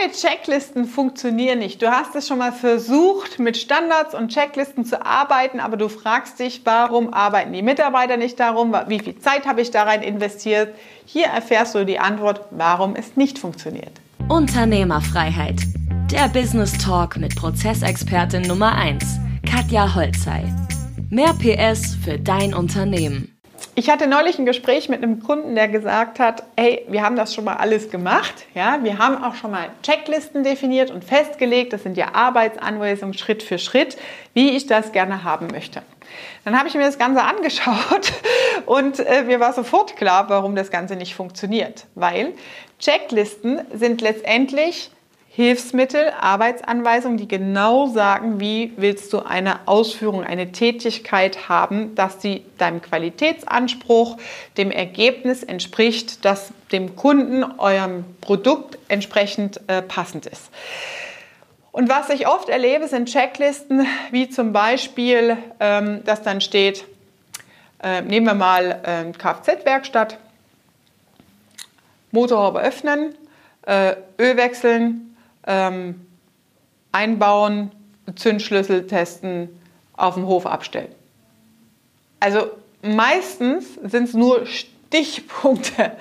Deine Checklisten funktionieren nicht. Du hast es schon mal versucht, mit Standards und Checklisten zu arbeiten, aber du fragst dich, warum arbeiten die Mitarbeiter nicht darum? Wie viel Zeit habe ich da rein investiert? Hier erfährst du die Antwort, warum es nicht funktioniert. Unternehmerfreiheit. Der Business Talk mit Prozessexpertin Nummer 1, Katja Holzei. Mehr PS für dein Unternehmen. Ich hatte neulich ein Gespräch mit einem Kunden, der gesagt hat, hey, wir haben das schon mal alles gemacht. Ja, wir haben auch schon mal Checklisten definiert und festgelegt. Das sind ja Arbeitsanweisungen Schritt für Schritt, wie ich das gerne haben möchte. Dann habe ich mir das Ganze angeschaut und äh, mir war sofort klar, warum das Ganze nicht funktioniert. Weil Checklisten sind letztendlich Hilfsmittel, Arbeitsanweisungen, die genau sagen, wie willst du eine Ausführung, eine Tätigkeit haben, dass sie deinem Qualitätsanspruch, dem Ergebnis entspricht, das dem Kunden, eurem Produkt entsprechend äh, passend ist. Und was ich oft erlebe, sind Checklisten, wie zum Beispiel, ähm, dass dann steht, äh, nehmen wir mal äh, Kfz-Werkstatt, Motorhaube öffnen, äh, Öl wechseln, ähm, einbauen, Zündschlüssel testen, auf dem Hof abstellen. Also meistens sind es nur Stichpunkte.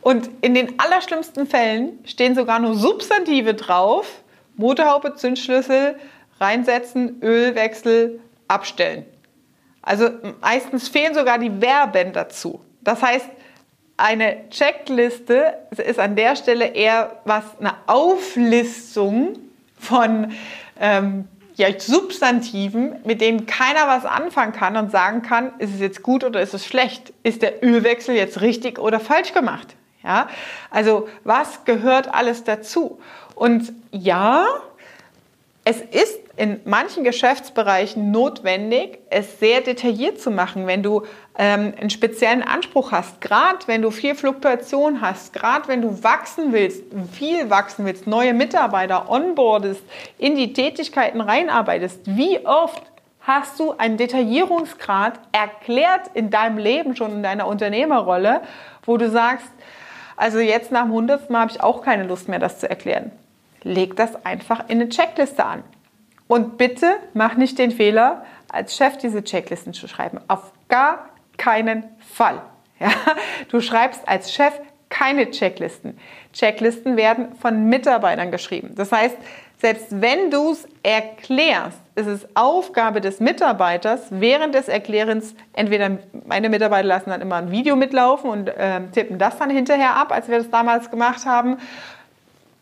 Und in den allerschlimmsten Fällen stehen sogar nur Substantive drauf. Motorhaube, Zündschlüssel, reinsetzen, Ölwechsel, abstellen. Also meistens fehlen sogar die Verben dazu. Das heißt, eine Checkliste ist an der Stelle eher was eine Auflistung von ähm, ja, Substantiven, mit denen keiner was anfangen kann und sagen kann, ist es jetzt gut oder ist es schlecht? Ist der Ölwechsel jetzt richtig oder falsch gemacht? Ja, also was gehört alles dazu? Und ja, es ist in manchen Geschäftsbereichen notwendig, es sehr detailliert zu machen, wenn du ähm, einen speziellen Anspruch hast, gerade wenn du viel Fluktuation hast, gerade wenn du wachsen willst, viel wachsen willst, neue Mitarbeiter onboardest, in die Tätigkeiten reinarbeitest. Wie oft hast du einen Detaillierungsgrad erklärt in deinem Leben schon in deiner Unternehmerrolle, wo du sagst, also jetzt nach dem hundertsten Mal habe ich auch keine Lust mehr, das zu erklären. Leg das einfach in eine Checkliste an. Und bitte mach nicht den Fehler, als Chef diese Checklisten zu schreiben. Auf gar keinen Fall. Ja? Du schreibst als Chef keine Checklisten. Checklisten werden von Mitarbeitern geschrieben. Das heißt, selbst wenn du es erklärst, ist es Aufgabe des Mitarbeiters, während des Erklärens, entweder meine Mitarbeiter lassen dann immer ein Video mitlaufen und äh, tippen das dann hinterher ab, als wir das damals gemacht haben,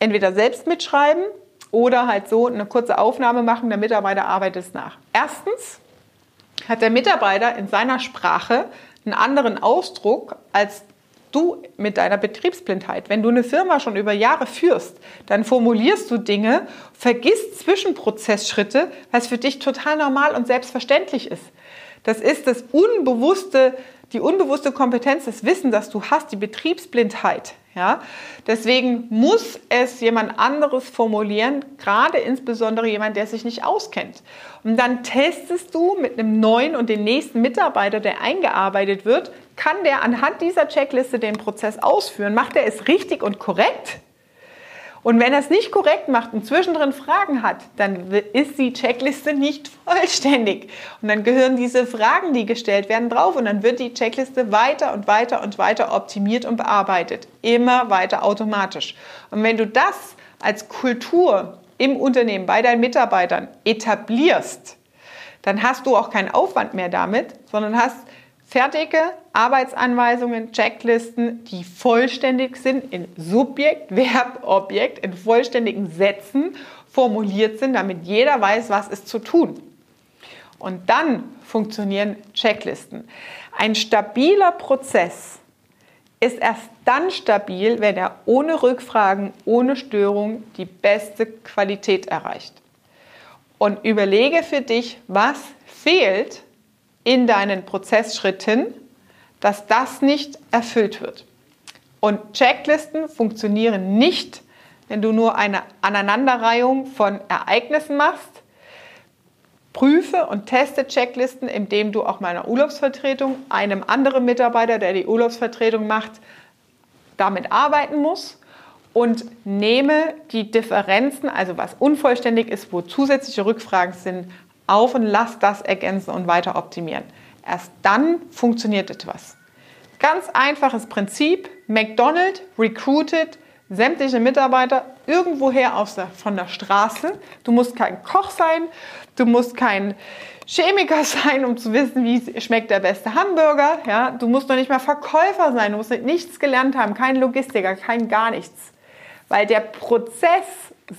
entweder selbst mitschreiben oder halt so eine kurze Aufnahme machen, der Mitarbeiter arbeitet es nach. Erstens hat der Mitarbeiter in seiner Sprache einen anderen Ausdruck als du mit deiner Betriebsblindheit. Wenn du eine Firma schon über Jahre führst, dann formulierst du Dinge, vergisst Zwischenprozessschritte, was für dich total normal und selbstverständlich ist. Das ist das unbewusste, die unbewusste Kompetenz, das Wissen, das du hast, die Betriebsblindheit. Ja? Deswegen muss es jemand anderes formulieren, gerade insbesondere jemand, der sich nicht auskennt. Und dann testest du mit einem neuen und den nächsten Mitarbeiter, der eingearbeitet wird, kann der anhand dieser Checkliste den Prozess ausführen. Macht er es richtig und korrekt? Und wenn er es nicht korrekt macht und zwischendrin Fragen hat, dann ist die Checkliste nicht vollständig. Und dann gehören diese Fragen, die gestellt werden, drauf. Und dann wird die Checkliste weiter und weiter und weiter optimiert und bearbeitet. Immer weiter automatisch. Und wenn du das als Kultur im Unternehmen bei deinen Mitarbeitern etablierst, dann hast du auch keinen Aufwand mehr damit, sondern hast fertige Arbeitsanweisungen, Checklisten, die vollständig sind in Subjekt, Verb, Objekt, in vollständigen Sätzen formuliert sind, damit jeder weiß, was ist zu tun. Und dann funktionieren Checklisten. Ein stabiler Prozess ist erst dann stabil, wenn er ohne Rückfragen, ohne Störung die beste Qualität erreicht. Und überlege für dich, was fehlt, in deinen Prozessschritten, dass das nicht erfüllt wird. Und Checklisten funktionieren nicht, wenn du nur eine Aneinanderreihung von Ereignissen machst. Prüfe und teste Checklisten, indem du auch meiner Urlaubsvertretung, einem anderen Mitarbeiter, der die Urlaubsvertretung macht, damit arbeiten musst und nehme die Differenzen, also was unvollständig ist, wo zusätzliche Rückfragen sind, auf und lass das ergänzen und weiter optimieren. Erst dann funktioniert etwas. Ganz einfaches Prinzip. McDonald's recruited sämtliche Mitarbeiter irgendwoher aus der, von der Straße. Du musst kein Koch sein, du musst kein Chemiker sein, um zu wissen, wie schmeckt der beste Hamburger. Ja? Du musst noch nicht mal Verkäufer sein, du musst nichts gelernt haben, kein Logistiker, kein gar nichts. Weil der Prozess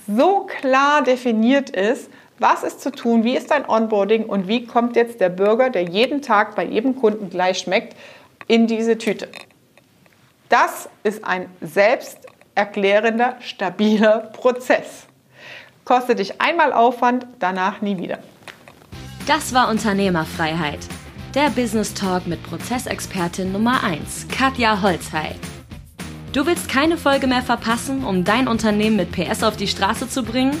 so klar definiert ist, was ist zu tun, wie ist dein Onboarding und wie kommt jetzt der Bürger, der jeden Tag bei jedem Kunden gleich schmeckt, in diese Tüte. Das ist ein selbsterklärender, stabiler Prozess. Kostet dich einmal Aufwand, danach nie wieder. Das war Unternehmerfreiheit. Der Business Talk mit Prozessexpertin Nummer 1, Katja Holzhey. Du willst keine Folge mehr verpassen, um dein Unternehmen mit PS auf die Straße zu bringen?